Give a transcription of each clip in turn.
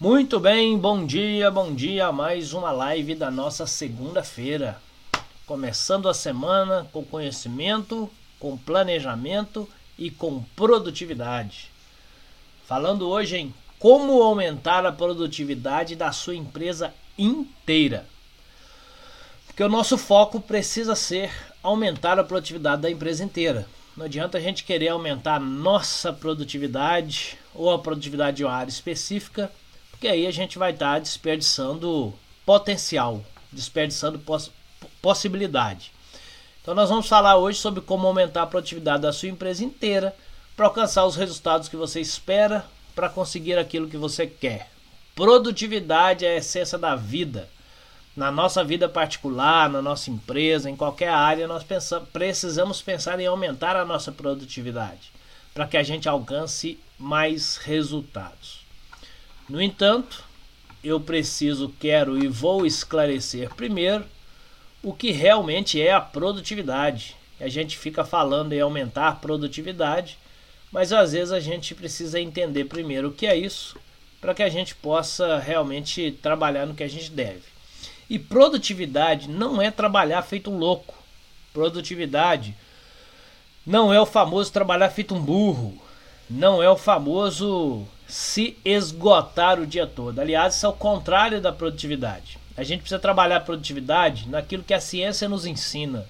Muito bem, bom dia, bom dia. Mais uma live da nossa segunda-feira. Começando a semana com conhecimento, com planejamento e com produtividade. Falando hoje em como aumentar a produtividade da sua empresa inteira. Porque o nosso foco precisa ser aumentar a produtividade da empresa inteira. Não adianta a gente querer aumentar a nossa produtividade ou a produtividade de uma área específica, porque aí a gente vai estar desperdiçando potencial, desperdiçando poss possibilidade. Então nós vamos falar hoje sobre como aumentar a produtividade da sua empresa inteira para alcançar os resultados que você espera, para conseguir aquilo que você quer. Produtividade é a essência da vida na nossa vida particular, na nossa empresa, em qualquer área, nós pensamos, precisamos pensar em aumentar a nossa produtividade para que a gente alcance mais resultados. No entanto, eu preciso, quero e vou esclarecer primeiro o que realmente é a produtividade. A gente fica falando em aumentar a produtividade, mas às vezes a gente precisa entender primeiro o que é isso para que a gente possa realmente trabalhar no que a gente deve. E produtividade não é trabalhar feito um louco. Produtividade não é o famoso trabalhar feito um burro. Não é o famoso se esgotar o dia todo. Aliás, isso é o contrário da produtividade. A gente precisa trabalhar a produtividade naquilo que a ciência nos ensina,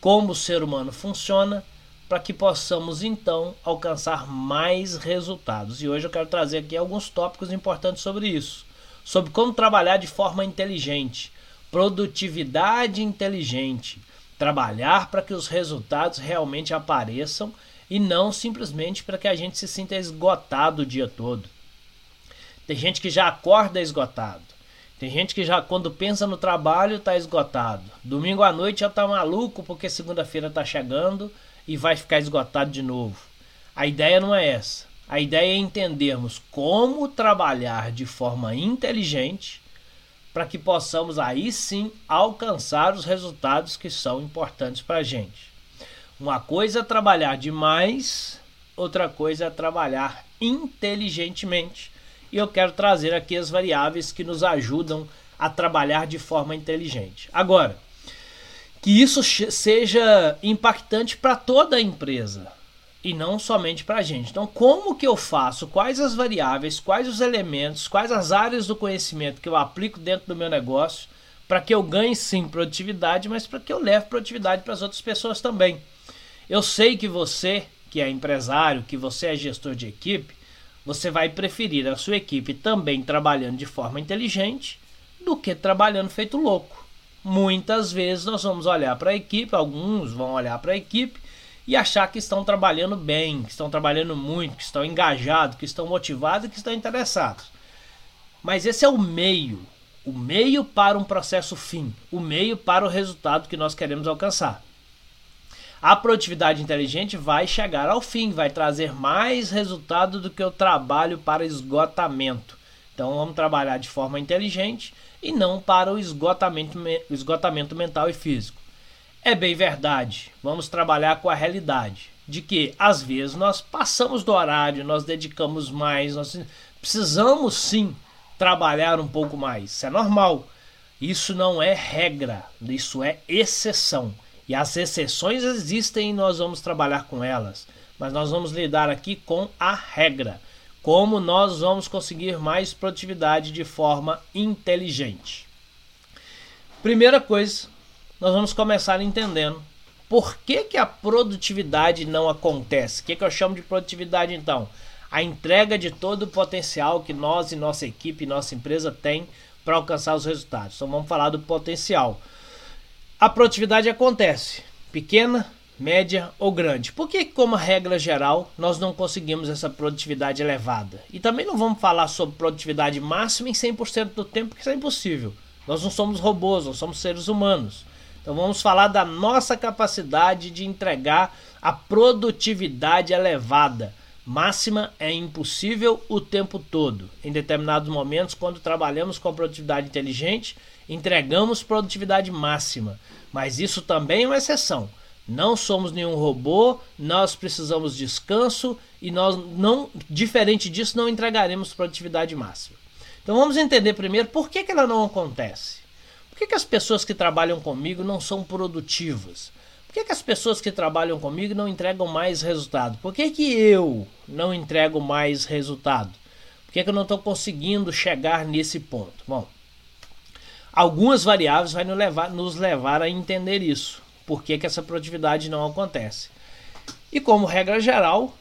como o ser humano funciona, para que possamos então alcançar mais resultados. E hoje eu quero trazer aqui alguns tópicos importantes sobre isso sobre como trabalhar de forma inteligente, produtividade inteligente, trabalhar para que os resultados realmente apareçam e não simplesmente para que a gente se sinta esgotado o dia todo. Tem gente que já acorda esgotado. Tem gente que já quando pensa no trabalho está esgotado. Domingo à noite já está maluco porque segunda-feira está chegando e vai ficar esgotado de novo. A ideia não é essa. A ideia é entendermos como trabalhar de forma inteligente para que possamos aí sim alcançar os resultados que são importantes para a gente. Uma coisa é trabalhar demais, outra coisa é trabalhar inteligentemente. E eu quero trazer aqui as variáveis que nos ajudam a trabalhar de forma inteligente. Agora, que isso seja impactante para toda a empresa e não somente para a gente. Então, como que eu faço? Quais as variáveis? Quais os elementos? Quais as áreas do conhecimento que eu aplico dentro do meu negócio para que eu ganhe sim produtividade, mas para que eu leve produtividade para as outras pessoas também? Eu sei que você, que é empresário, que você é gestor de equipe, você vai preferir a sua equipe também trabalhando de forma inteligente do que trabalhando feito louco. Muitas vezes nós vamos olhar para a equipe, alguns vão olhar para a equipe e achar que estão trabalhando bem, que estão trabalhando muito, que estão engajados, que estão motivados, que estão interessados. Mas esse é o meio, o meio para um processo fim, o meio para o resultado que nós queremos alcançar. A produtividade inteligente vai chegar ao fim, vai trazer mais resultado do que o trabalho para esgotamento. Então vamos trabalhar de forma inteligente e não para o esgotamento, esgotamento mental e físico. É bem verdade, vamos trabalhar com a realidade de que às vezes nós passamos do horário, nós dedicamos mais, nós precisamos sim trabalhar um pouco mais. Isso é normal. Isso não é regra, isso é exceção. E as exceções existem e nós vamos trabalhar com elas. Mas nós vamos lidar aqui com a regra. Como nós vamos conseguir mais produtividade de forma inteligente. Primeira coisa, nós vamos começar entendendo por que, que a produtividade não acontece. O que, que eu chamo de produtividade então? A entrega de todo o potencial que nós e nossa equipe, nossa empresa tem para alcançar os resultados. Então vamos falar do potencial. A produtividade acontece, pequena, média ou grande. Por que, como regra geral, nós não conseguimos essa produtividade elevada? E também não vamos falar sobre produtividade máxima em 100% do tempo, porque isso é impossível. Nós não somos robôs, nós somos seres humanos. Então vamos falar da nossa capacidade de entregar a produtividade elevada. Máxima é impossível o tempo todo. Em determinados momentos, quando trabalhamos com a produtividade inteligente, entregamos produtividade máxima. Mas isso também é uma exceção. Não somos nenhum robô, nós precisamos de descanso e nós não, diferente disso, não entregaremos produtividade máxima. Então vamos entender primeiro por que, que ela não acontece. Por que, que as pessoas que trabalham comigo não são produtivas? Por que, que as pessoas que trabalham comigo não entregam mais resultado? Por que, que eu não entrego mais resultado? Por que, que eu não estou conseguindo chegar nesse ponto? Bom, algumas variáveis vão nos levar, nos levar a entender isso. Por que, que essa produtividade não acontece? E como regra geral,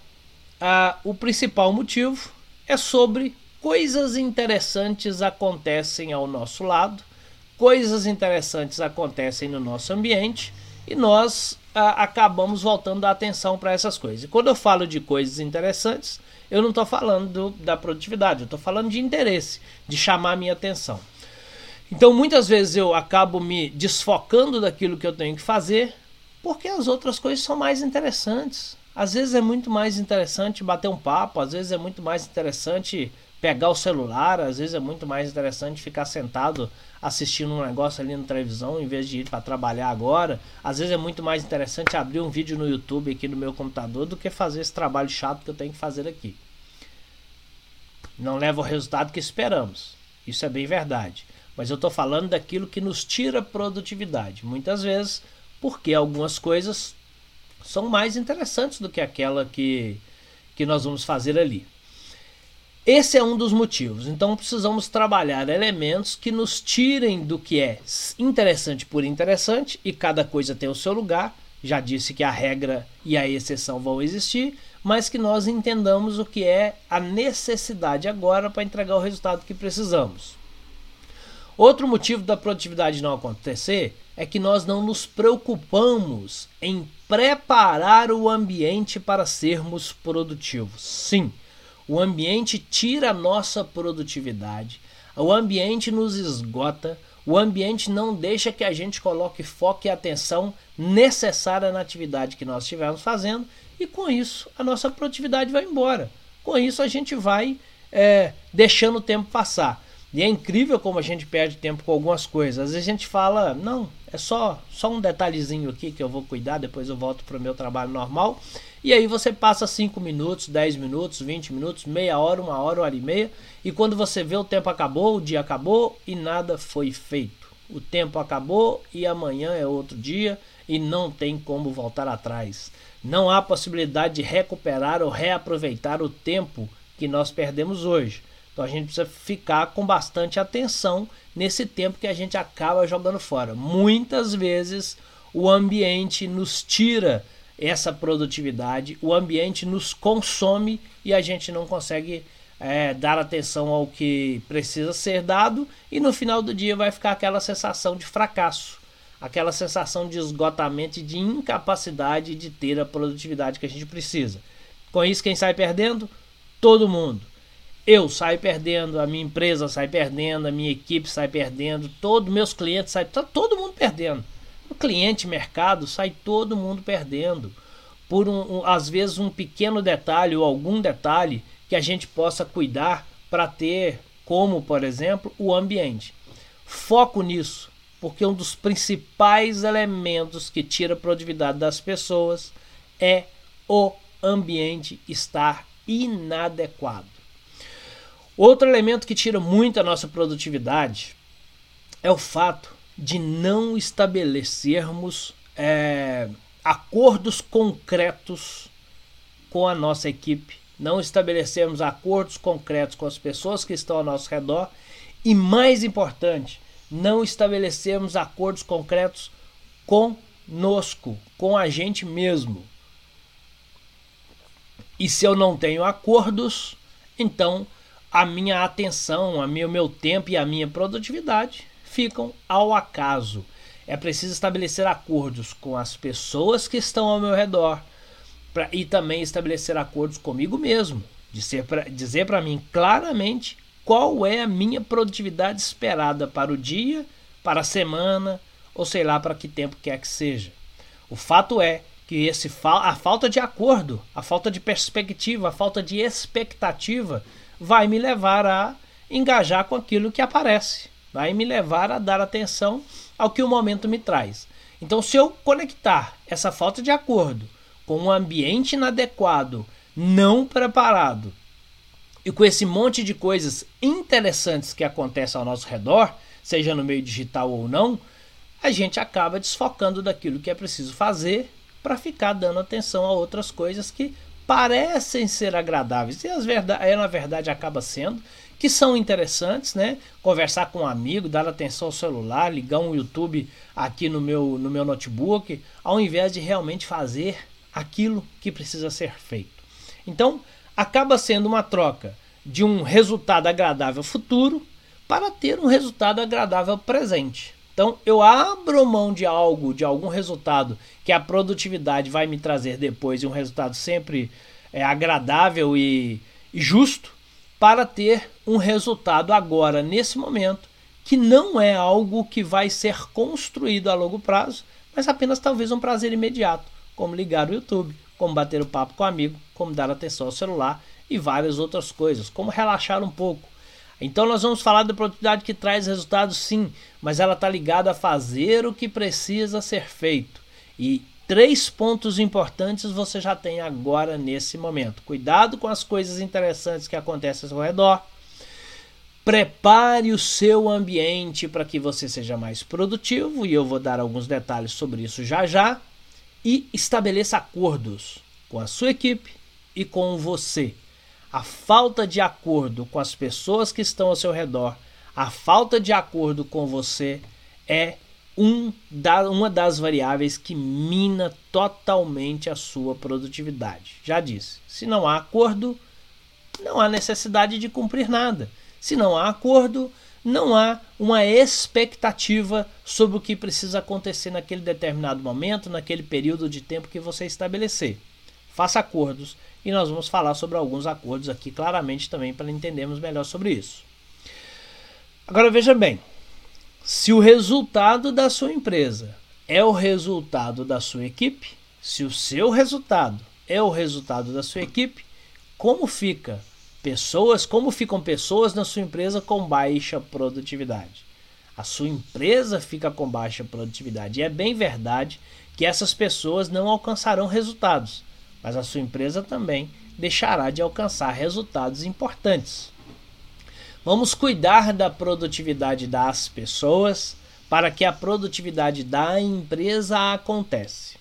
o principal motivo é sobre coisas interessantes acontecem ao nosso lado, coisas interessantes acontecem no nosso ambiente e nós acabamos voltando a atenção para essas coisas. E quando eu falo de coisas interessantes, eu não estou falando do, da produtividade, eu estou falando de interesse, de chamar a minha atenção. Então muitas vezes eu acabo me desfocando daquilo que eu tenho que fazer, porque as outras coisas são mais interessantes. Às vezes é muito mais interessante bater um papo, às vezes é muito mais interessante pegar o celular, às vezes é muito mais interessante ficar sentado assistindo um negócio ali na televisão em vez de ir para trabalhar agora. Às vezes é muito mais interessante abrir um vídeo no YouTube aqui no meu computador do que fazer esse trabalho chato que eu tenho que fazer aqui. Não leva o resultado que esperamos. Isso é bem verdade. Mas eu estou falando daquilo que nos tira produtividade. Muitas vezes, porque algumas coisas são mais interessantes do que aquela que, que nós vamos fazer ali. Esse é um dos motivos. Então precisamos trabalhar elementos que nos tirem do que é interessante por interessante e cada coisa tem o seu lugar. Já disse que a regra e a exceção vão existir, mas que nós entendamos o que é a necessidade agora para entregar o resultado que precisamos. Outro motivo da produtividade não acontecer é que nós não nos preocupamos em preparar o ambiente para sermos produtivos. Sim, o ambiente tira a nossa produtividade, o ambiente nos esgota, o ambiente não deixa que a gente coloque foco e atenção necessária na atividade que nós estivermos fazendo, e com isso a nossa produtividade vai embora. Com isso a gente vai é, deixando o tempo passar. E é incrível como a gente perde tempo com algumas coisas. Às vezes a gente fala, não, é só, só um detalhezinho aqui que eu vou cuidar, depois eu volto para o meu trabalho normal. E aí você passa 5 minutos, 10 minutos, 20 minutos, meia hora, uma hora, uma hora e meia. E quando você vê o tempo acabou, o dia acabou e nada foi feito. O tempo acabou e amanhã é outro dia e não tem como voltar atrás. Não há possibilidade de recuperar ou reaproveitar o tempo que nós perdemos hoje. Então a gente precisa ficar com bastante atenção nesse tempo que a gente acaba jogando fora. Muitas vezes o ambiente nos tira essa produtividade, o ambiente nos consome e a gente não consegue é, dar atenção ao que precisa ser dado, e no final do dia vai ficar aquela sensação de fracasso, aquela sensação de esgotamento e de incapacidade de ter a produtividade que a gente precisa. Com isso, quem sai perdendo? Todo mundo. Eu saio perdendo, a minha empresa sai perdendo, a minha equipe sai perdendo, todos meus clientes saem, tá todo mundo perdendo. O cliente, mercado, sai todo mundo perdendo. Por um, um, às vezes um pequeno detalhe ou algum detalhe que a gente possa cuidar para ter, como por exemplo, o ambiente. Foco nisso, porque um dos principais elementos que tira a produtividade das pessoas é o ambiente estar inadequado. Outro elemento que tira muito a nossa produtividade é o fato de não estabelecermos é, acordos concretos com a nossa equipe, não estabelecermos acordos concretos com as pessoas que estão ao nosso redor e, mais importante, não estabelecermos acordos concretos conosco, com a gente mesmo. E se eu não tenho acordos, então a minha atenção, a o meu tempo e a minha produtividade ficam ao acaso. É preciso estabelecer acordos com as pessoas que estão ao meu redor pra, e também estabelecer acordos comigo mesmo. Dizer para mim claramente qual é a minha produtividade esperada para o dia, para a semana ou sei lá para que tempo quer que seja. O fato é que esse, a falta de acordo, a falta de perspectiva, a falta de expectativa vai me levar a engajar com aquilo que aparece vai me levar a dar atenção ao que o momento me traz. Então, se eu conectar essa falta de acordo com um ambiente inadequado, não preparado, e com esse monte de coisas interessantes que acontecem ao nosso redor, seja no meio digital ou não, a gente acaba desfocando daquilo que é preciso fazer para ficar dando atenção a outras coisas que parecem ser agradáveis e as verdade, na verdade acaba sendo que são interessantes, né? Conversar com um amigo, dar atenção ao celular, ligar um YouTube aqui no meu, no meu notebook, ao invés de realmente fazer aquilo que precisa ser feito. Então, acaba sendo uma troca de um resultado agradável futuro para ter um resultado agradável presente. Então, eu abro mão de algo, de algum resultado que a produtividade vai me trazer depois e um resultado sempre é, agradável e, e justo para ter um resultado agora, nesse momento, que não é algo que vai ser construído a longo prazo, mas apenas talvez um prazer imediato, como ligar o YouTube, como bater o papo com um amigo, como dar atenção ao celular e várias outras coisas, como relaxar um pouco. Então nós vamos falar da produtividade que traz resultados sim, mas ela está ligada a fazer o que precisa ser feito. E três pontos importantes você já tem agora nesse momento. Cuidado com as coisas interessantes que acontecem ao seu redor. Prepare o seu ambiente para que você seja mais produtivo, e eu vou dar alguns detalhes sobre isso já já. E estabeleça acordos com a sua equipe e com você. A falta de acordo com as pessoas que estão ao seu redor, a falta de acordo com você é um da, uma das variáveis que mina totalmente a sua produtividade. Já disse, se não há acordo, não há necessidade de cumprir nada. Se não há acordo, não há uma expectativa sobre o que precisa acontecer naquele determinado momento, naquele período de tempo que você estabelecer. Faça acordos e nós vamos falar sobre alguns acordos aqui claramente também para entendermos melhor sobre isso. Agora veja bem, se o resultado da sua empresa é o resultado da sua equipe, se o seu resultado é o resultado da sua equipe, como fica pessoas, como ficam pessoas na sua empresa com baixa produtividade? A sua empresa fica com baixa produtividade. E é bem verdade que essas pessoas não alcançarão resultados, mas a sua empresa também deixará de alcançar resultados importantes. Vamos cuidar da produtividade das pessoas para que a produtividade da empresa acontece.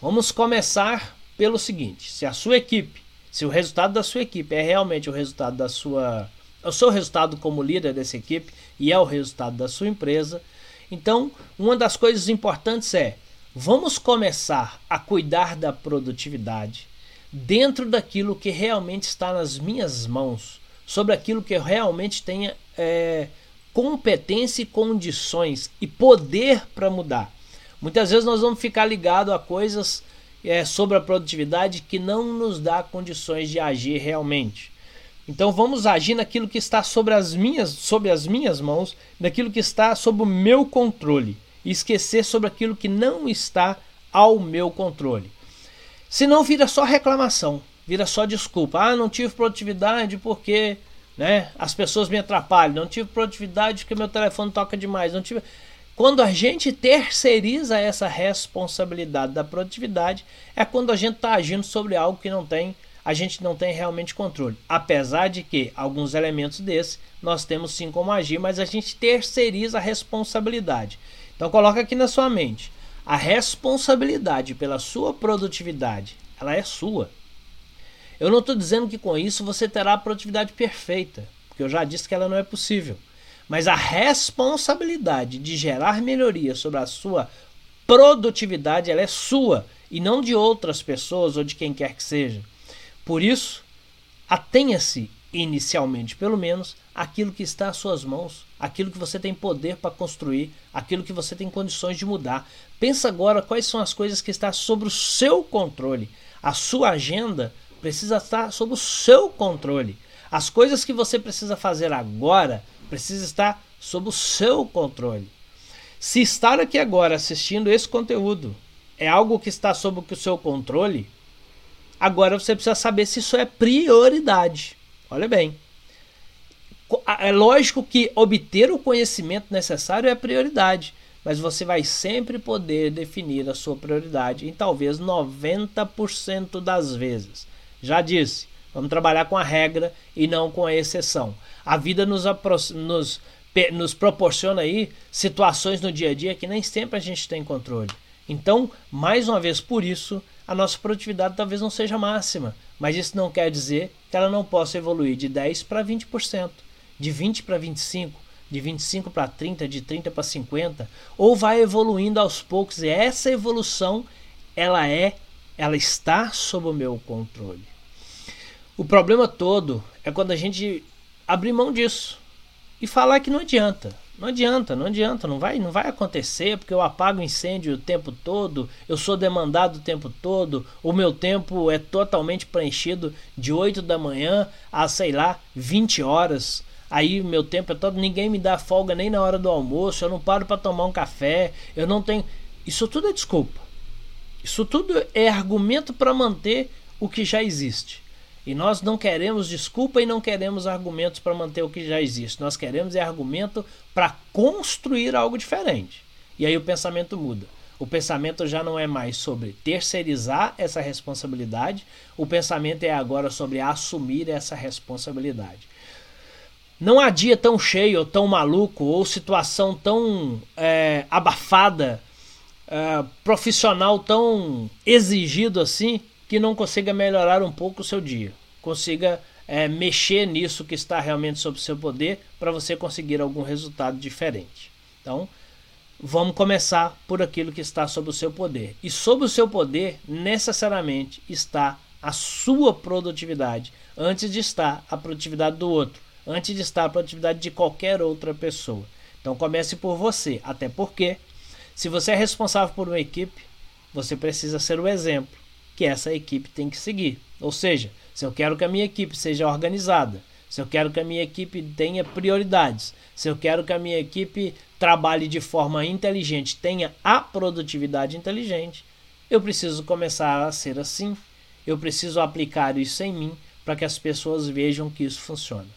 Vamos começar pelo seguinte: se a sua equipe, se o resultado da sua equipe é realmente o resultado da sua, o seu resultado como líder dessa equipe e é o resultado da sua empresa, então uma das coisas importantes é vamos começar a cuidar da produtividade dentro daquilo que realmente está nas minhas mãos sobre aquilo que eu realmente tenha é, competência e condições e poder para mudar. Muitas vezes nós vamos ficar ligados a coisas é, sobre a produtividade que não nos dá condições de agir realmente. Então vamos agir naquilo que está sobre as minhas, sobre as minhas mãos, naquilo que está sob o meu controle, e esquecer sobre aquilo que não está ao meu controle. Senão vira só reclamação vira só desculpa. Ah, não tive produtividade porque né, as pessoas me atrapalham. Não tive produtividade porque meu telefone toca demais. Não tive. Quando a gente terceiriza essa responsabilidade da produtividade, é quando a gente está agindo sobre algo que não tem, a gente não tem realmente controle. Apesar de que alguns elementos desse nós temos sim como agir, mas a gente terceiriza a responsabilidade. Então coloca aqui na sua mente, a responsabilidade pela sua produtividade, ela é sua. Eu não estou dizendo que com isso você terá a produtividade perfeita, porque eu já disse que ela não é possível. Mas a responsabilidade de gerar melhoria sobre a sua produtividade ela é sua e não de outras pessoas ou de quem quer que seja. Por isso, atenha-se inicialmente, pelo menos, aquilo que está às suas mãos, aquilo que você tem poder para construir, aquilo que você tem condições de mudar. Pensa agora quais são as coisas que estão sob o seu controle. A sua agenda precisa estar sob o seu controle. As coisas que você precisa fazer agora precisa estar sob o seu controle. Se estar aqui agora assistindo esse conteúdo é algo que está sob o seu controle, agora você precisa saber se isso é prioridade. Olha bem. É lógico que obter o conhecimento necessário é prioridade, mas você vai sempre poder definir a sua prioridade em talvez 90% das vezes. Já disse, Vamos trabalhar com a regra e não com a exceção. A vida nos, nos, nos proporciona aí situações no dia a dia que nem sempre a gente tem controle. Então, mais uma vez, por isso, a nossa produtividade talvez não seja máxima, mas isso não quer dizer que ela não possa evoluir de 10 para 20%, de 20 para 25%, de 25 para 30, de 30 para 50, ou vai evoluindo aos poucos e essa evolução ela é, ela está sob o meu controle. O problema todo é quando a gente abrir mão disso e falar que não adianta. Não adianta, não adianta, não vai, não vai acontecer porque eu apago incêndio o tempo todo, eu sou demandado o tempo todo, o meu tempo é totalmente preenchido de 8 da manhã a, sei lá, 20 horas. Aí meu tempo é todo, ninguém me dá folga nem na hora do almoço, eu não paro para tomar um café, eu não tenho. Isso tudo é desculpa. Isso tudo é argumento para manter o que já existe. E nós não queremos desculpa e não queremos argumentos para manter o que já existe. Nós queremos é argumento para construir algo diferente. E aí o pensamento muda. O pensamento já não é mais sobre terceirizar essa responsabilidade, o pensamento é agora sobre assumir essa responsabilidade. Não há dia tão cheio, ou tão maluco, ou situação tão é, abafada, é, profissional tão exigido assim, que não consiga melhorar um pouco o seu dia, consiga é, mexer nisso que está realmente sob seu poder para você conseguir algum resultado diferente. Então, vamos começar por aquilo que está sob o seu poder. E sob o seu poder, necessariamente, está a sua produtividade, antes de estar a produtividade do outro, antes de estar a produtividade de qualquer outra pessoa. Então comece por você, até porque se você é responsável por uma equipe, você precisa ser o exemplo que essa equipe tem que seguir. Ou seja, se eu quero que a minha equipe seja organizada, se eu quero que a minha equipe tenha prioridades, se eu quero que a minha equipe trabalhe de forma inteligente, tenha a produtividade inteligente, eu preciso começar a ser assim. Eu preciso aplicar isso em mim para que as pessoas vejam que isso funciona.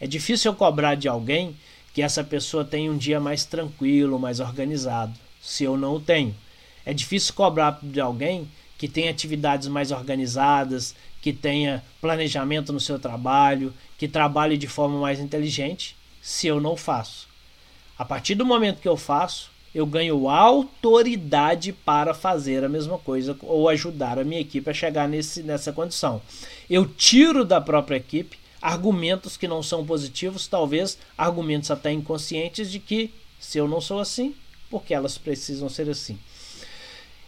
É difícil eu cobrar de alguém que essa pessoa tenha um dia mais tranquilo, mais organizado, se eu não o tenho. É difícil cobrar de alguém que tenha atividades mais organizadas, que tenha planejamento no seu trabalho, que trabalhe de forma mais inteligente, se eu não faço. A partir do momento que eu faço, eu ganho autoridade para fazer a mesma coisa ou ajudar a minha equipe a chegar nesse, nessa condição. Eu tiro da própria equipe argumentos que não são positivos, talvez argumentos até inconscientes de que se eu não sou assim, porque elas precisam ser assim.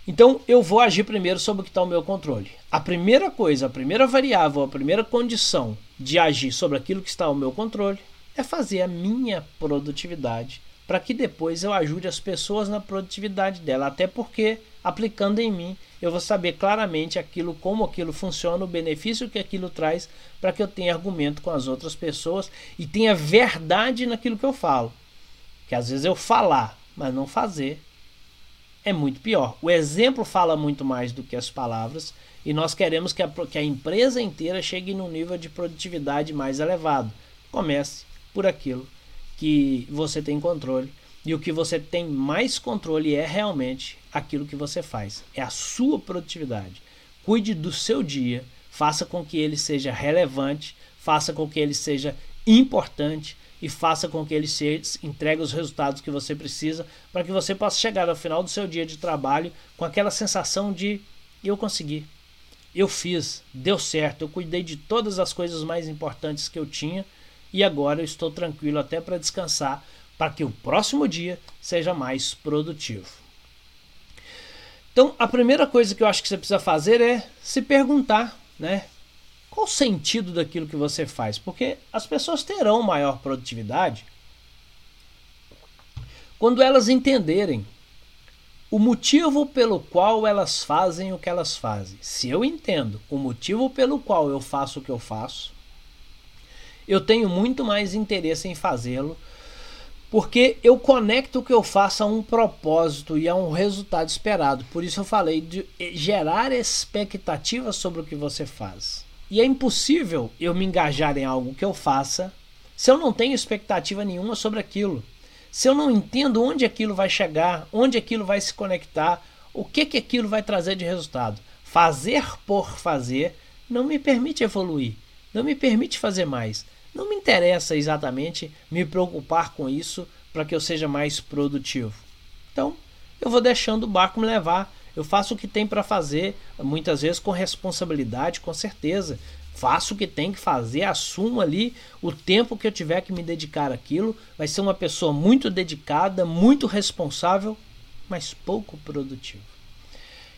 Então eu vou agir primeiro sobre o que está ao meu controle. A primeira coisa, a primeira variável, a primeira condição de agir sobre aquilo que está ao meu controle é fazer a minha produtividade para que depois eu ajude as pessoas na produtividade dela. Até porque aplicando em mim eu vou saber claramente aquilo, como aquilo funciona, o benefício que aquilo traz para que eu tenha argumento com as outras pessoas e tenha verdade naquilo que eu falo. Que às vezes eu falar, mas não fazer é muito pior. O exemplo fala muito mais do que as palavras e nós queremos que a, que a empresa inteira chegue num nível de produtividade mais elevado. Comece por aquilo que você tem controle. E o que você tem mais controle é realmente aquilo que você faz, é a sua produtividade. Cuide do seu dia, faça com que ele seja relevante, faça com que ele seja importante. E faça com que ele se entregue os resultados que você precisa para que você possa chegar ao final do seu dia de trabalho com aquela sensação de eu consegui, eu fiz, deu certo, eu cuidei de todas as coisas mais importantes que eu tinha e agora eu estou tranquilo até para descansar para que o próximo dia seja mais produtivo. Então, a primeira coisa que eu acho que você precisa fazer é se perguntar, né? Qual o sentido daquilo que você faz? Porque as pessoas terão maior produtividade quando elas entenderem o motivo pelo qual elas fazem o que elas fazem. Se eu entendo o motivo pelo qual eu faço o que eu faço, eu tenho muito mais interesse em fazê-lo, porque eu conecto o que eu faço a um propósito e a um resultado esperado. Por isso eu falei de gerar expectativas sobre o que você faz. E é impossível eu me engajar em algo que eu faça se eu não tenho expectativa nenhuma sobre aquilo. Se eu não entendo onde aquilo vai chegar, onde aquilo vai se conectar, o que que aquilo vai trazer de resultado. Fazer por fazer não me permite evoluir. não me permite fazer mais. Não me interessa exatamente me preocupar com isso para que eu seja mais produtivo. Então, eu vou deixando o barco me levar. Eu faço o que tem para fazer, muitas vezes com responsabilidade, com certeza. Faço o que tem que fazer, assumo ali o tempo que eu tiver que me dedicar àquilo. Vai ser uma pessoa muito dedicada, muito responsável, mas pouco produtivo.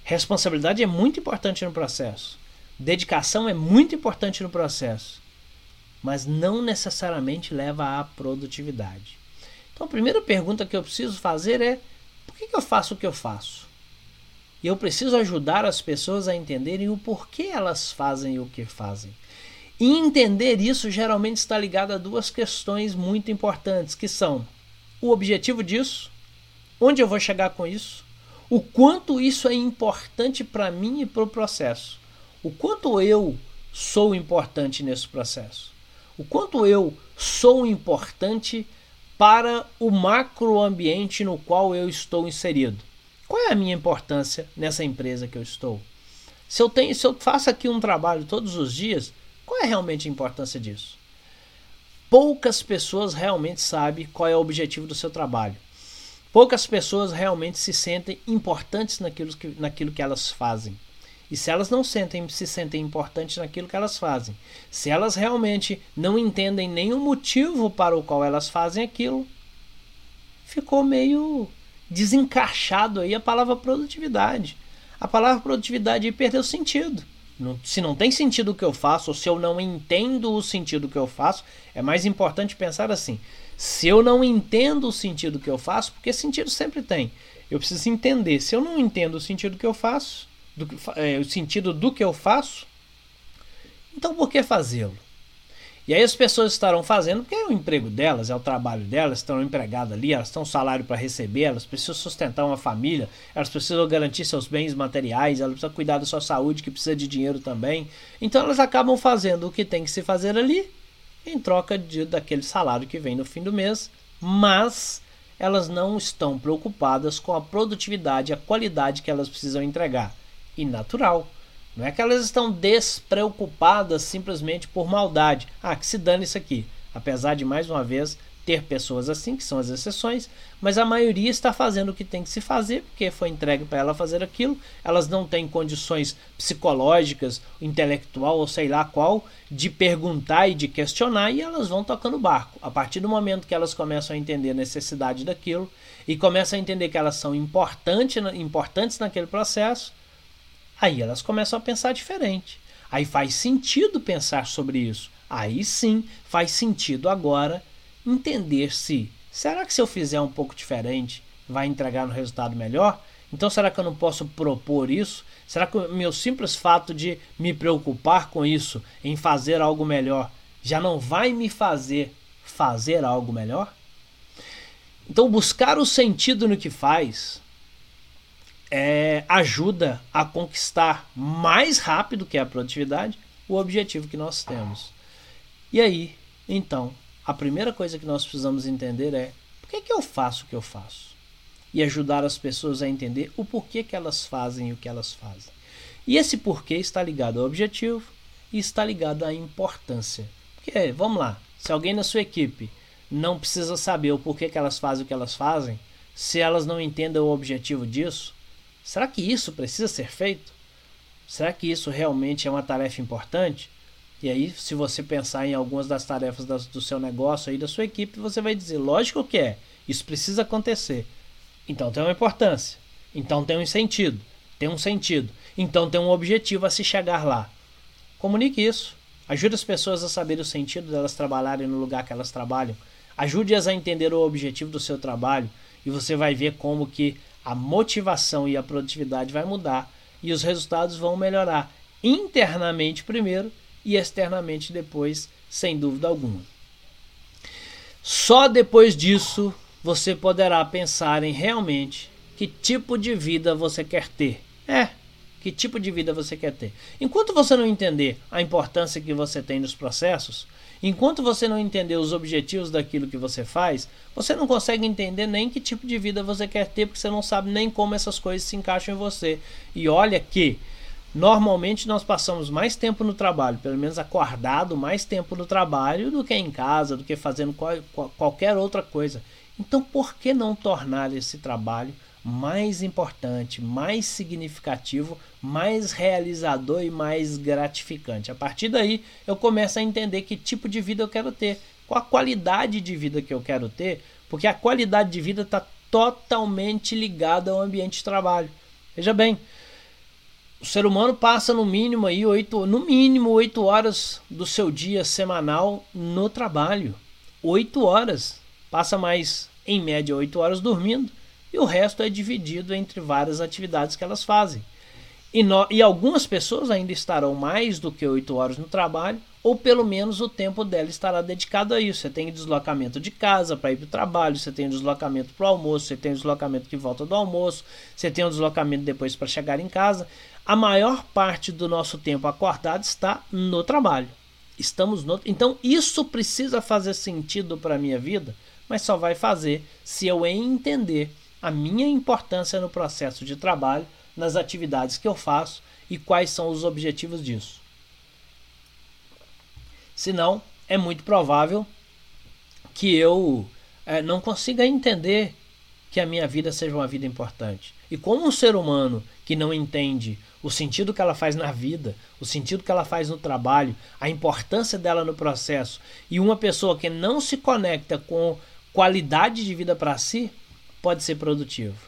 Responsabilidade é muito importante no processo. Dedicação é muito importante no processo, mas não necessariamente leva à produtividade. Então, a primeira pergunta que eu preciso fazer é: por que, que eu faço o que eu faço? E eu preciso ajudar as pessoas a entenderem o porquê elas fazem o que fazem. E entender isso geralmente está ligado a duas questões muito importantes, que são o objetivo disso, onde eu vou chegar com isso, o quanto isso é importante para mim e para o processo. O quanto eu sou importante nesse processo. O quanto eu sou importante para o macroambiente no qual eu estou inserido. Qual é a minha importância nessa empresa que eu estou? Se eu tenho, se eu faço aqui um trabalho todos os dias, qual é realmente a importância disso? Poucas pessoas realmente sabem qual é o objetivo do seu trabalho. Poucas pessoas realmente se sentem importantes naquilo que, naquilo que elas fazem. E se elas não sentem, se sentem importantes naquilo que elas fazem, se elas realmente não entendem nenhum motivo para o qual elas fazem aquilo, ficou meio desencaixado aí a palavra produtividade. A palavra produtividade perdeu sentido. Se não tem sentido o que eu faço, ou se eu não entendo o sentido que eu faço, é mais importante pensar assim: se eu não entendo o sentido que eu faço, porque sentido sempre tem, eu preciso entender. Se eu não entendo o sentido que eu faço, do, é, o sentido do que eu faço, então por que fazê-lo? E aí as pessoas estarão fazendo porque é o emprego delas, é o trabalho delas, estão empregadas ali, elas têm um salário para receber, elas precisam sustentar uma família, elas precisam garantir seus bens materiais, elas precisam cuidar da sua saúde, que precisa de dinheiro também. Então elas acabam fazendo o que tem que se fazer ali, em troca de, daquele salário que vem no fim do mês, mas elas não estão preocupadas com a produtividade, a qualidade que elas precisam entregar. E natural. Não é que elas estão despreocupadas simplesmente por maldade. Ah, que se dane isso aqui. Apesar de, mais uma vez, ter pessoas assim, que são as exceções, mas a maioria está fazendo o que tem que se fazer, porque foi entregue para ela fazer aquilo. Elas não têm condições psicológicas, intelectual ou sei lá qual, de perguntar e de questionar, e elas vão tocando o barco. A partir do momento que elas começam a entender a necessidade daquilo e começam a entender que elas são importantes, importantes naquele processo, Aí elas começam a pensar diferente. Aí faz sentido pensar sobre isso. Aí sim faz sentido agora entender se será que se eu fizer um pouco diferente vai entregar um resultado melhor? Então será que eu não posso propor isso? Será que o meu simples fato de me preocupar com isso, em fazer algo melhor, já não vai me fazer fazer algo melhor? Então buscar o sentido no que faz é, ajuda a conquistar mais rápido que a produtividade o objetivo que nós temos. E aí, então, a primeira coisa que nós precisamos entender é por que, que eu faço o que eu faço? E ajudar as pessoas a entender o porquê que elas fazem o que elas fazem. E esse porquê está ligado ao objetivo e está ligado à importância. Porque, vamos lá, se alguém na sua equipe não precisa saber o porquê que elas fazem o que elas fazem, se elas não entendem o objetivo disso, Será que isso precisa ser feito? Será que isso realmente é uma tarefa importante? E aí, se você pensar em algumas das tarefas do seu negócio aí, da sua equipe, você vai dizer, lógico que é, isso precisa acontecer. Então tem uma importância. Então tem um sentido. Tem um sentido. Então tem um objetivo a se chegar lá. Comunique isso. Ajude as pessoas a saber o sentido delas trabalharem no lugar que elas trabalham. Ajude-as a entender o objetivo do seu trabalho. E você vai ver como que a motivação e a produtividade vai mudar e os resultados vão melhorar internamente primeiro e externamente depois, sem dúvida alguma. Só depois disso você poderá pensar em realmente que tipo de vida você quer ter. É, que tipo de vida você quer ter. Enquanto você não entender a importância que você tem nos processos, Enquanto você não entender os objetivos daquilo que você faz, você não consegue entender nem que tipo de vida você quer ter, porque você não sabe nem como essas coisas se encaixam em você. E olha que Normalmente nós passamos mais tempo no trabalho, pelo menos acordado mais tempo no trabalho do que em casa, do que fazendo qual, qual, qualquer outra coisa. Então, por que não tornar esse trabalho mais importante, mais significativo, mais realizador e mais gratificante? A partir daí, eu começo a entender que tipo de vida eu quero ter, qual a qualidade de vida que eu quero ter, porque a qualidade de vida está totalmente ligada ao ambiente de trabalho. Veja bem, o ser humano passa no mínimo aí oito, no mínimo oito horas do seu dia semanal no trabalho. Oito horas. Passa mais, em média, oito horas dormindo e o resto é dividido entre várias atividades que elas fazem. E, no, e algumas pessoas ainda estarão mais do que oito horas no trabalho, ou pelo menos o tempo dela estará dedicado a isso. Você tem deslocamento de casa para ir para o trabalho, você tem deslocamento para o almoço, você tem deslocamento que volta do almoço, você tem um deslocamento depois para chegar em casa. A maior parte do nosso tempo acordado está no trabalho. Estamos no... Então isso precisa fazer sentido para a minha vida, mas só vai fazer se eu entender a minha importância no processo de trabalho, nas atividades que eu faço e quais são os objetivos disso. Senão, é muito provável que eu é, não consiga entender que a minha vida seja uma vida importante. E como um ser humano que não entende o sentido que ela faz na vida, o sentido que ela faz no trabalho, a importância dela no processo, e uma pessoa que não se conecta com qualidade de vida para si, pode ser produtivo.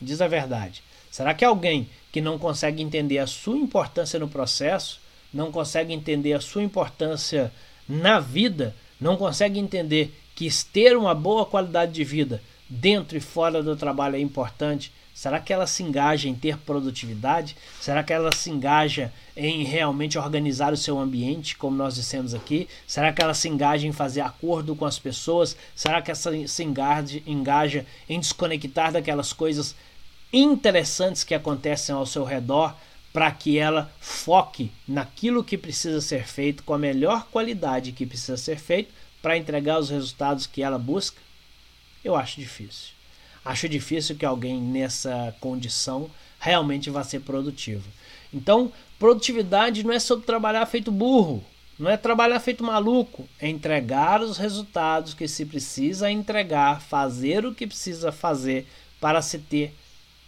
Diz a verdade. Será que alguém que não consegue entender a sua importância no processo não consegue entender a sua importância na vida, não consegue entender que ter uma boa qualidade de vida dentro e fora do trabalho é importante, será que ela se engaja em ter produtividade? Será que ela se engaja em realmente organizar o seu ambiente, como nós dissemos aqui? Será que ela se engaja em fazer acordo com as pessoas? Será que ela se engaja, engaja em desconectar daquelas coisas interessantes que acontecem ao seu redor? para que ela foque naquilo que precisa ser feito com a melhor qualidade que precisa ser feito para entregar os resultados que ela busca? Eu acho difícil. Acho difícil que alguém nessa condição realmente vá ser produtivo. Então, produtividade não é sobre trabalhar feito burro, não é trabalhar feito maluco, é entregar os resultados que se precisa entregar, fazer o que precisa fazer para se ter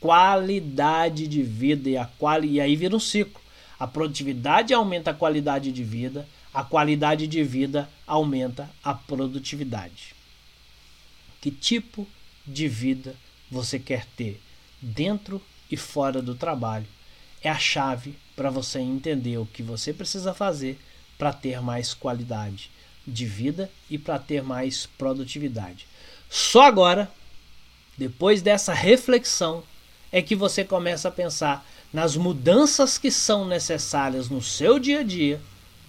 qualidade de vida e, a e aí vira um ciclo. A produtividade aumenta a qualidade de vida, a qualidade de vida aumenta a produtividade. Que tipo de vida você quer ter dentro e fora do trabalho? É a chave para você entender o que você precisa fazer para ter mais qualidade de vida e para ter mais produtividade. Só agora, depois dessa reflexão, é que você começa a pensar nas mudanças que são necessárias no seu dia a dia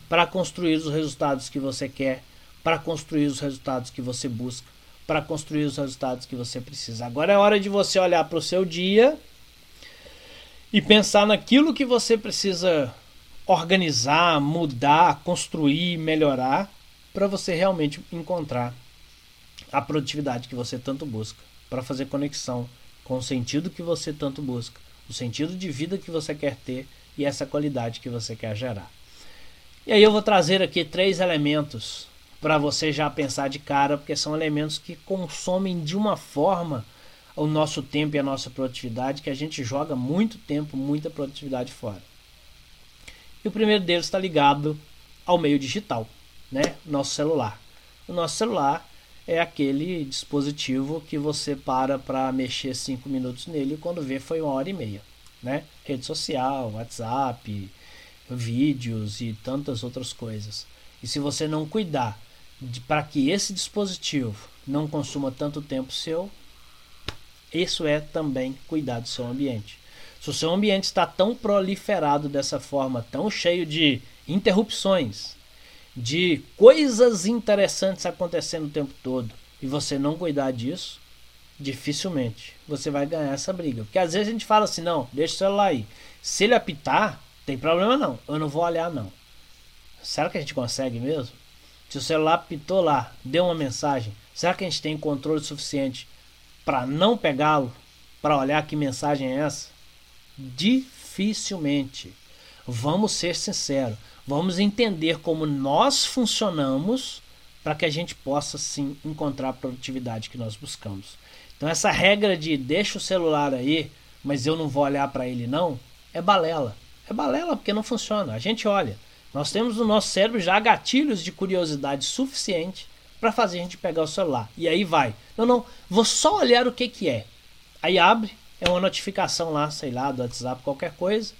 para construir os resultados que você quer, para construir os resultados que você busca, para construir os resultados que você precisa. Agora é hora de você olhar para o seu dia e pensar naquilo que você precisa organizar, mudar, construir, melhorar para você realmente encontrar a produtividade que você tanto busca, para fazer conexão com o sentido que você tanto busca, o sentido de vida que você quer ter e essa qualidade que você quer gerar. E aí eu vou trazer aqui três elementos para você já pensar de cara, porque são elementos que consomem de uma forma o nosso tempo e a nossa produtividade que a gente joga muito tempo, muita produtividade fora. E o primeiro deles está ligado ao meio digital, né? Nosso celular. O nosso celular é aquele dispositivo que você para para mexer cinco minutos nele e quando vê foi uma hora e meia, né? Rede social, WhatsApp, vídeos e tantas outras coisas. E se você não cuidar para que esse dispositivo não consuma tanto tempo seu, isso é também cuidar do seu ambiente. Se o seu ambiente está tão proliferado dessa forma, tão cheio de interrupções, de coisas interessantes acontecendo o tempo todo e você não cuidar disso, dificilmente você vai ganhar essa briga. Porque às vezes a gente fala assim: não, deixa o celular aí. Se ele apitar, tem problema não, eu não vou olhar não. Será que a gente consegue mesmo? Se o celular apitou lá, deu uma mensagem, será que a gente tem controle suficiente para não pegá-lo, para olhar que mensagem é essa? Dificilmente. Vamos ser sinceros. Vamos entender como nós funcionamos para que a gente possa sim encontrar a produtividade que nós buscamos. Então essa regra de deixa o celular aí, mas eu não vou olhar para ele não, é balela. É balela porque não funciona. A gente olha. Nós temos no nosso cérebro já gatilhos de curiosidade suficiente para fazer a gente pegar o celular. E aí vai. Não, não, vou só olhar o que que é. Aí abre, é uma notificação lá, sei lá, do WhatsApp, qualquer coisa.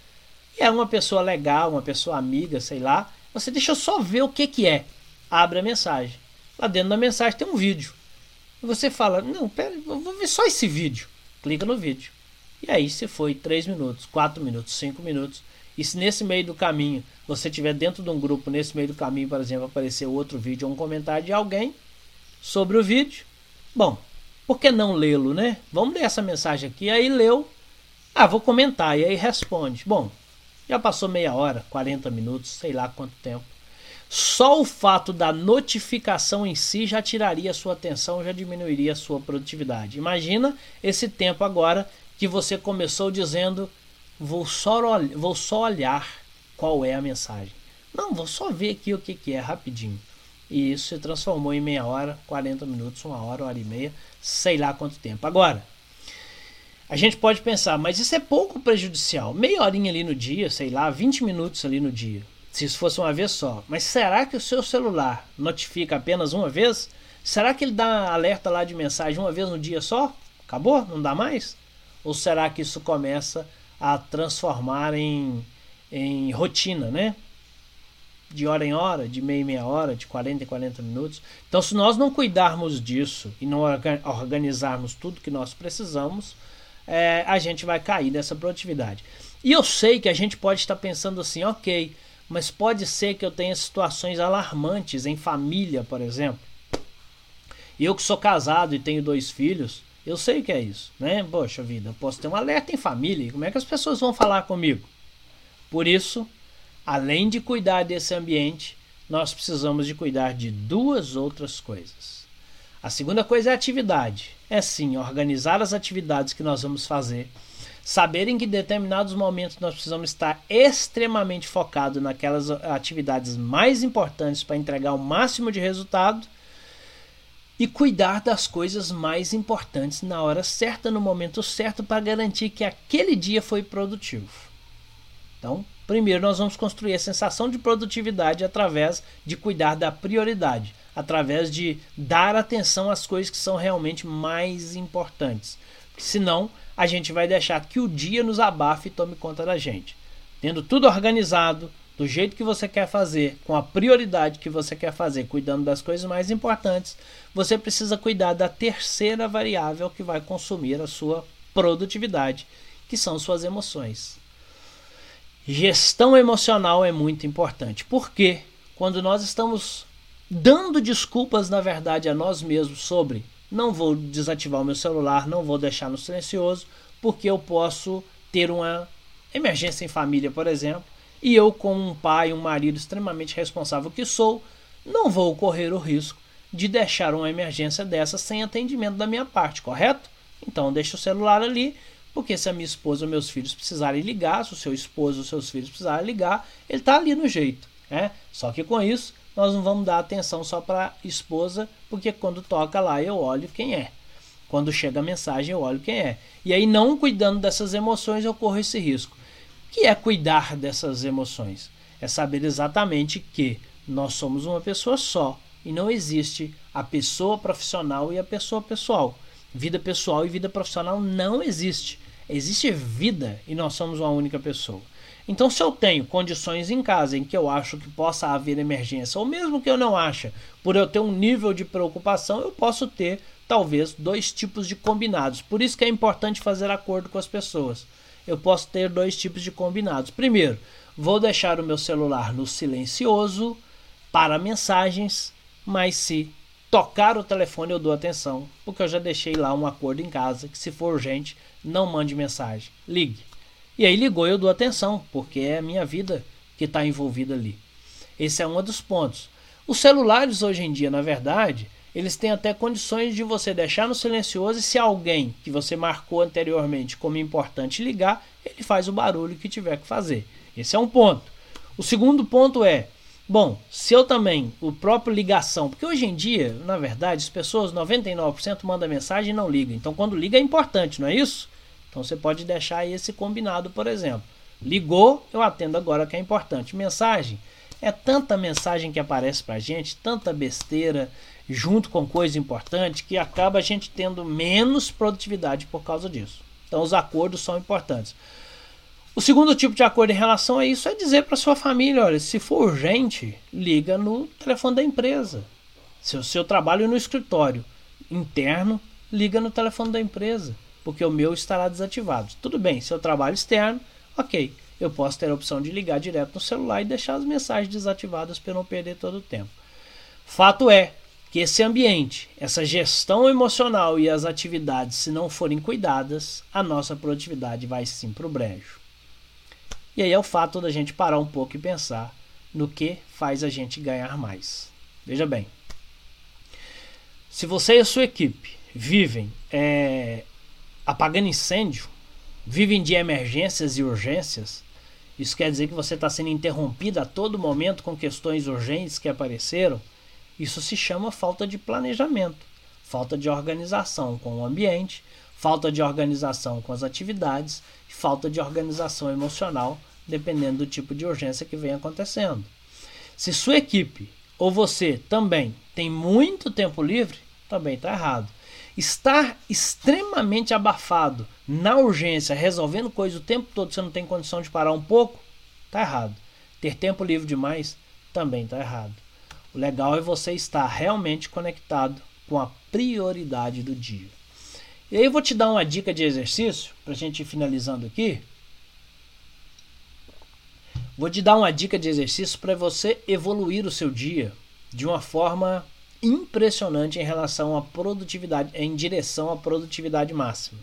E é uma pessoa legal, uma pessoa amiga, sei lá. Você deixa eu só ver o que que é. Abre a mensagem. Lá dentro da mensagem tem um vídeo. E você fala, não, pera, eu vou ver só esse vídeo. Clica no vídeo. E aí se foi 3 minutos, 4 minutos, 5 minutos. E se nesse meio do caminho você tiver dentro de um grupo, nesse meio do caminho, por exemplo, aparecer outro vídeo ou um comentário de alguém sobre o vídeo, bom, por que não lê-lo, né? Vamos ler essa mensagem aqui. Aí leu, ah, vou comentar, e aí responde. Bom, já passou meia hora, 40 minutos, sei lá quanto tempo. Só o fato da notificação em si já tiraria a sua atenção, já diminuiria a sua produtividade. Imagina esse tempo agora que você começou dizendo: vou só, vou só olhar qual é a mensagem. Não, vou só ver aqui o que, que é rapidinho. E isso se transformou em meia hora, 40 minutos, uma hora, uma hora e meia, sei lá quanto tempo. Agora, a gente pode pensar, mas isso é pouco prejudicial. Meia horinha ali no dia, sei lá, 20 minutos ali no dia se isso fosse uma vez só. Mas será que o seu celular notifica apenas uma vez? Será que ele dá alerta lá de mensagem uma vez no dia só? Acabou? Não dá mais? Ou será que isso começa a transformar em, em rotina, né? De hora em hora, de meia em meia hora, de 40 em 40 minutos. Então, se nós não cuidarmos disso e não organizarmos tudo que nós precisamos, é, a gente vai cair nessa produtividade. E eu sei que a gente pode estar pensando assim, ok, mas pode ser que eu tenha situações alarmantes em família, por exemplo. Eu que sou casado e tenho dois filhos, eu sei que é isso, né? Poxa vida, eu posso ter um alerta em família, como é que as pessoas vão falar comigo? Por isso, além de cuidar desse ambiente, nós precisamos de cuidar de duas outras coisas. A segunda coisa é atividade. É sim, organizar as atividades que nós vamos fazer saber em que determinados momentos nós precisamos estar extremamente focado naquelas atividades mais importantes para entregar o máximo de resultado e cuidar das coisas mais importantes na hora certa, no momento certo, para garantir que aquele dia foi produtivo. Então, primeiro nós vamos construir a sensação de produtividade através de cuidar da prioridade, através de dar atenção às coisas que são realmente mais importantes. Porque senão a gente vai deixar que o dia nos abafe e tome conta da gente. Tendo tudo organizado, do jeito que você quer fazer, com a prioridade que você quer fazer, cuidando das coisas mais importantes, você precisa cuidar da terceira variável que vai consumir a sua produtividade, que são suas emoções. Gestão emocional é muito importante, porque quando nós estamos dando desculpas, na verdade, a nós mesmos sobre não vou desativar o meu celular, não vou deixar no silencioso, porque eu posso ter uma emergência em família, por exemplo, e eu, como um pai, um marido extremamente responsável que sou, não vou correr o risco de deixar uma emergência dessa sem atendimento da minha parte, correto? Então deixa o celular ali, porque se a minha esposa ou meus filhos precisarem ligar, se o seu esposo ou seus filhos precisarem ligar, ele está ali no jeito. Né? Só que com isso nós não vamos dar atenção só para a esposa, porque quando toca lá eu olho quem é. Quando chega a mensagem eu olho quem é. E aí, não cuidando dessas emoções, eu corro esse risco. Que é cuidar dessas emoções? É saber exatamente que nós somos uma pessoa só e não existe a pessoa profissional e a pessoa pessoal. Vida pessoal e vida profissional não existe. Existe vida e nós somos uma única pessoa. Então, se eu tenho condições em casa em que eu acho que possa haver emergência, ou mesmo que eu não ache, por eu ter um nível de preocupação, eu posso ter talvez dois tipos de combinados. Por isso que é importante fazer acordo com as pessoas. Eu posso ter dois tipos de combinados. Primeiro, vou deixar o meu celular no silencioso para mensagens, mas se tocar o telefone eu dou atenção, porque eu já deixei lá um acordo em casa que se for urgente, não mande mensagem, ligue. E aí ligou, eu dou atenção, porque é a minha vida que está envolvida ali. Esse é um dos pontos. Os celulares hoje em dia, na verdade, eles têm até condições de você deixar no silencioso e se alguém que você marcou anteriormente como importante ligar, ele faz o barulho que tiver que fazer. Esse é um ponto. O segundo ponto é, bom, se eu também, o próprio ligação, porque hoje em dia, na verdade, as pessoas, 99% mandam mensagem e não ligam. Então, quando liga é importante, não é isso? Então, você pode deixar esse combinado, por exemplo. Ligou, eu atendo agora que é importante. Mensagem, é tanta mensagem que aparece pra gente, tanta besteira, junto com coisa importante, que acaba a gente tendo menos produtividade por causa disso. Então, os acordos são importantes. O segundo tipo de acordo em relação a isso é dizer para sua família: olha, se for urgente, liga no telefone da empresa. Se o seu trabalho no escritório interno, liga no telefone da empresa, porque o meu estará desativado. Tudo bem, se eu trabalho externo, ok, eu posso ter a opção de ligar direto no celular e deixar as mensagens desativadas para não perder todo o tempo. Fato é que esse ambiente, essa gestão emocional e as atividades, se não forem cuidadas, a nossa produtividade vai sim para o brejo. E aí é o fato da gente parar um pouco e pensar no que faz a gente ganhar mais. Veja bem, se você e a sua equipe vivem é, apagando incêndio, vivem de emergências e urgências, isso quer dizer que você está sendo interrompido a todo momento com questões urgentes que apareceram. Isso se chama falta de planejamento, falta de organização com o ambiente, falta de organização com as atividades e falta de organização emocional, dependendo do tipo de urgência que vem acontecendo. Se sua equipe ou você também tem muito tempo livre, também está errado. Estar extremamente abafado na urgência, resolvendo coisas o tempo todo, você não tem condição de parar um pouco, está errado. Ter tempo livre demais também está errado. O legal é você estar realmente conectado com a prioridade do dia. E aí eu vou te dar uma dica de exercício para a gente ir finalizando aqui. Vou te dar uma dica de exercício para você evoluir o seu dia de uma forma impressionante em relação à produtividade, em direção à produtividade máxima.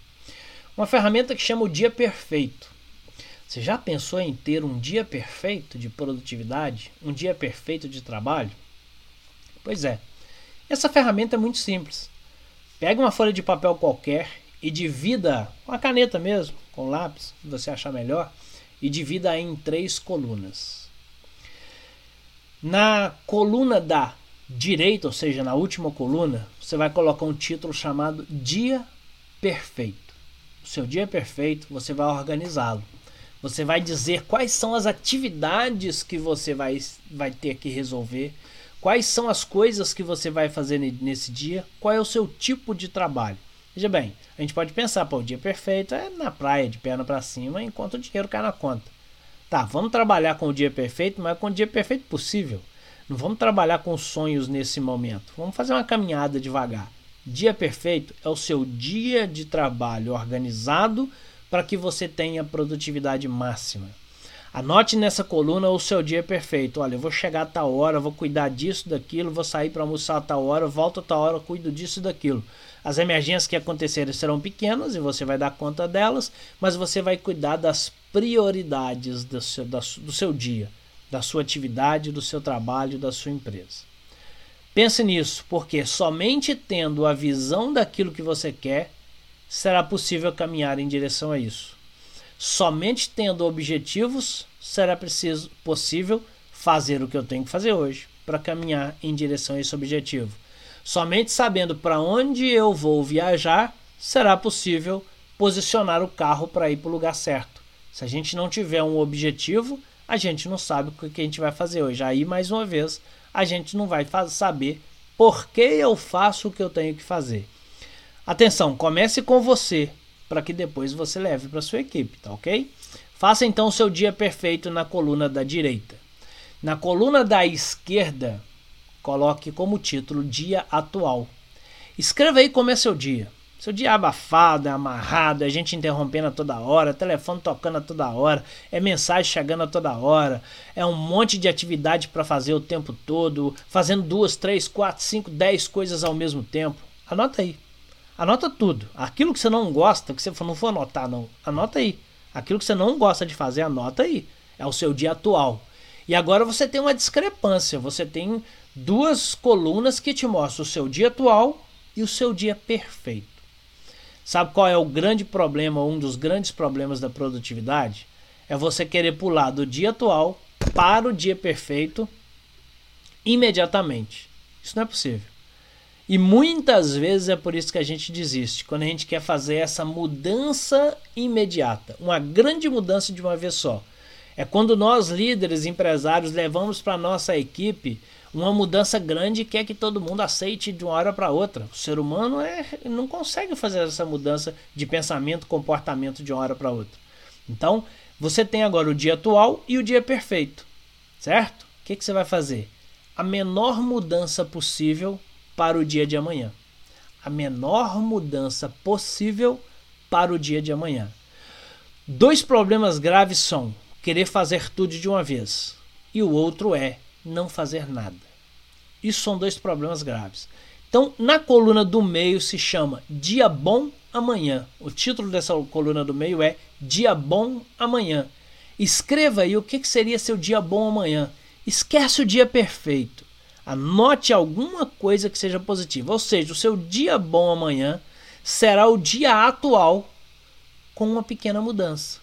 Uma ferramenta que chama o dia perfeito. Você já pensou em ter um dia perfeito de produtividade? Um dia perfeito de trabalho? Pois é. Essa ferramenta é muito simples. Pega uma folha de papel qualquer e divida, com a caneta mesmo, com lápis, se você achar melhor, e divida em três colunas. Na coluna da direita, ou seja, na última coluna, você vai colocar um título chamado Dia Perfeito. O seu dia perfeito, você vai organizá-lo. Você vai dizer quais são as atividades que você vai, vai ter que resolver Quais são as coisas que você vai fazer nesse dia? Qual é o seu tipo de trabalho? Veja bem, a gente pode pensar, pô, o dia perfeito é na praia, de perna para cima, enquanto o dinheiro cai na conta. Tá, vamos trabalhar com o dia perfeito, mas com o dia perfeito possível. Não vamos trabalhar com sonhos nesse momento. Vamos fazer uma caminhada devagar. Dia perfeito é o seu dia de trabalho organizado para que você tenha produtividade máxima. Anote nessa coluna o seu dia perfeito. Olha, eu vou chegar a tal hora, vou cuidar disso, daquilo, vou sair para almoçar a tal hora, volto a tal hora, cuido disso e daquilo. As emergências que acontecerem serão pequenas e você vai dar conta delas, mas você vai cuidar das prioridades do seu, do seu dia, da sua atividade, do seu trabalho, da sua empresa. Pense nisso, porque somente tendo a visão daquilo que você quer será possível caminhar em direção a isso. Somente tendo objetivos será preciso, possível fazer o que eu tenho que fazer hoje para caminhar em direção a esse objetivo. Somente sabendo para onde eu vou viajar será possível posicionar o carro para ir para o lugar certo. Se a gente não tiver um objetivo, a gente não sabe o que a gente vai fazer hoje. Aí, mais uma vez, a gente não vai saber por que eu faço o que eu tenho que fazer. Atenção, comece com você para que depois você leve para sua equipe, tá ok? Faça então o seu dia perfeito na coluna da direita. Na coluna da esquerda, coloque como título Dia Atual. Escreva aí como é seu dia. Seu dia abafado, amarrado, é gente interrompendo a toda hora, telefone tocando a toda hora, é mensagem chegando a toda hora, é um monte de atividade para fazer o tempo todo, fazendo duas, três, quatro, cinco, dez coisas ao mesmo tempo. Anota aí. Anota tudo. Aquilo que você não gosta, que você não for anotar, não. Anota aí. Aquilo que você não gosta de fazer, anota aí. É o seu dia atual. E agora você tem uma discrepância. Você tem duas colunas que te mostram o seu dia atual e o seu dia perfeito. Sabe qual é o grande problema, um dos grandes problemas da produtividade? é você querer pular do dia atual para o dia perfeito imediatamente. Isso não é possível. E muitas vezes é por isso que a gente desiste, quando a gente quer fazer essa mudança imediata, uma grande mudança de uma vez só. É quando nós, líderes, empresários, levamos para nossa equipe uma mudança grande e quer que todo mundo aceite de uma hora para outra. O ser humano é, não consegue fazer essa mudança de pensamento, comportamento de uma hora para outra. Então, você tem agora o dia atual e o dia perfeito, certo? O que, que você vai fazer? A menor mudança possível para o dia de amanhã. A menor mudança possível para o dia de amanhã. Dois problemas graves são querer fazer tudo de uma vez e o outro é não fazer nada. Isso são dois problemas graves. Então, na coluna do meio se chama Dia Bom Amanhã. O título dessa coluna do meio é Dia Bom Amanhã. Escreva aí o que seria seu dia bom amanhã. Esquece o dia perfeito. Anote alguma coisa que seja positiva. Ou seja, o seu dia bom amanhã será o dia atual com uma pequena mudança.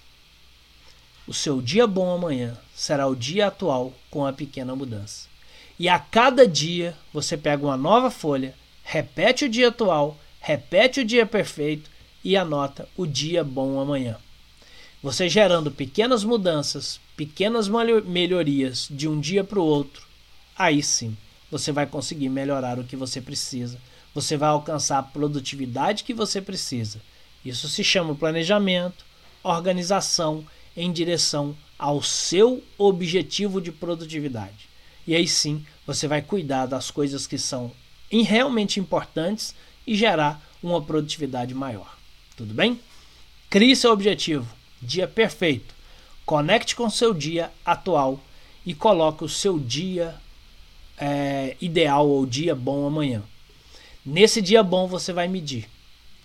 O seu dia bom amanhã será o dia atual com a pequena mudança. E a cada dia você pega uma nova folha, repete o dia atual, repete o dia perfeito e anota o dia bom amanhã. Você gerando pequenas mudanças, pequenas melhorias de um dia para o outro, aí sim você vai conseguir melhorar o que você precisa. Você vai alcançar a produtividade que você precisa. Isso se chama planejamento, organização em direção ao seu objetivo de produtividade. E aí sim você vai cuidar das coisas que são realmente importantes e gerar uma produtividade maior. Tudo bem? Crie seu objetivo, dia perfeito. Conecte com seu dia atual e coloque o seu dia é, ideal ou dia bom amanhã. Nesse dia bom você vai medir.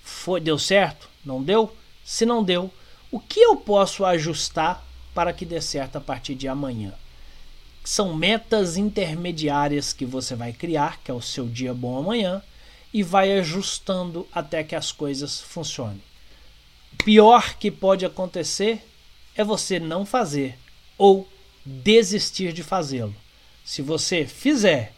Foi, deu certo? Não deu? Se não deu, o que eu posso ajustar para que dê certo a partir de amanhã? São metas intermediárias que você vai criar, que é o seu dia bom amanhã, e vai ajustando até que as coisas funcionem. O pior que pode acontecer é você não fazer ou desistir de fazê-lo. Se você fizer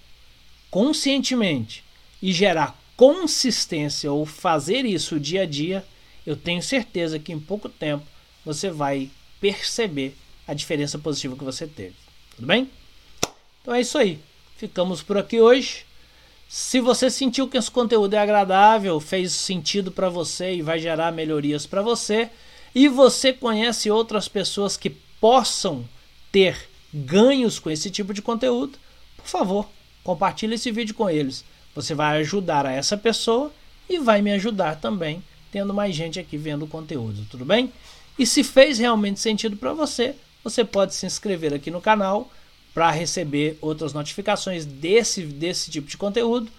conscientemente e gerar consistência ou fazer isso dia a dia, eu tenho certeza que em pouco tempo você vai perceber a diferença positiva que você teve. Tudo bem? Então é isso aí. Ficamos por aqui hoje. Se você sentiu que esse conteúdo é agradável, fez sentido para você e vai gerar melhorias para você, e você conhece outras pessoas que possam ter ganhos com esse tipo de conteúdo, por favor, compartilhe esse vídeo com eles. Você vai ajudar a essa pessoa e vai me ajudar também, tendo mais gente aqui vendo o conteúdo, tudo bem? E se fez realmente sentido para você, você pode se inscrever aqui no canal para receber outras notificações desse, desse tipo de conteúdo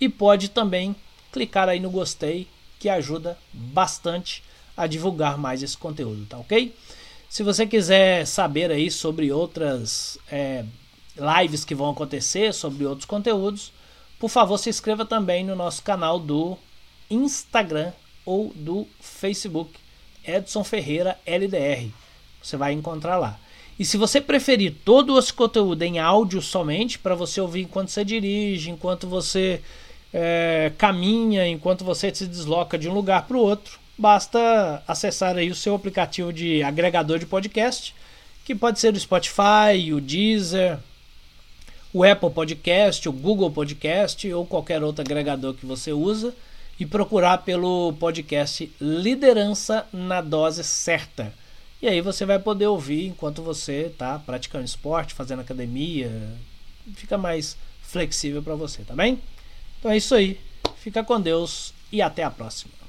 e pode também clicar aí no gostei, que ajuda bastante a divulgar mais esse conteúdo, tá ok? Se você quiser saber aí sobre outras é, lives que vão acontecer, sobre outros conteúdos, por favor se inscreva também no nosso canal do Instagram ou do Facebook, Edson Ferreira LDR. Você vai encontrar lá. E se você preferir todo esse conteúdo em áudio somente, para você ouvir enquanto você dirige, enquanto você é, caminha, enquanto você se desloca de um lugar para o outro, basta acessar aí o seu aplicativo de agregador de podcast, que pode ser o Spotify, o Deezer, o Apple Podcast, o Google Podcast ou qualquer outro agregador que você usa e procurar pelo podcast Liderança na Dose Certa. E aí você vai poder ouvir enquanto você está praticando esporte, fazendo academia, fica mais flexível para você, tá bem? Então é isso aí. Fica com Deus e até a próxima.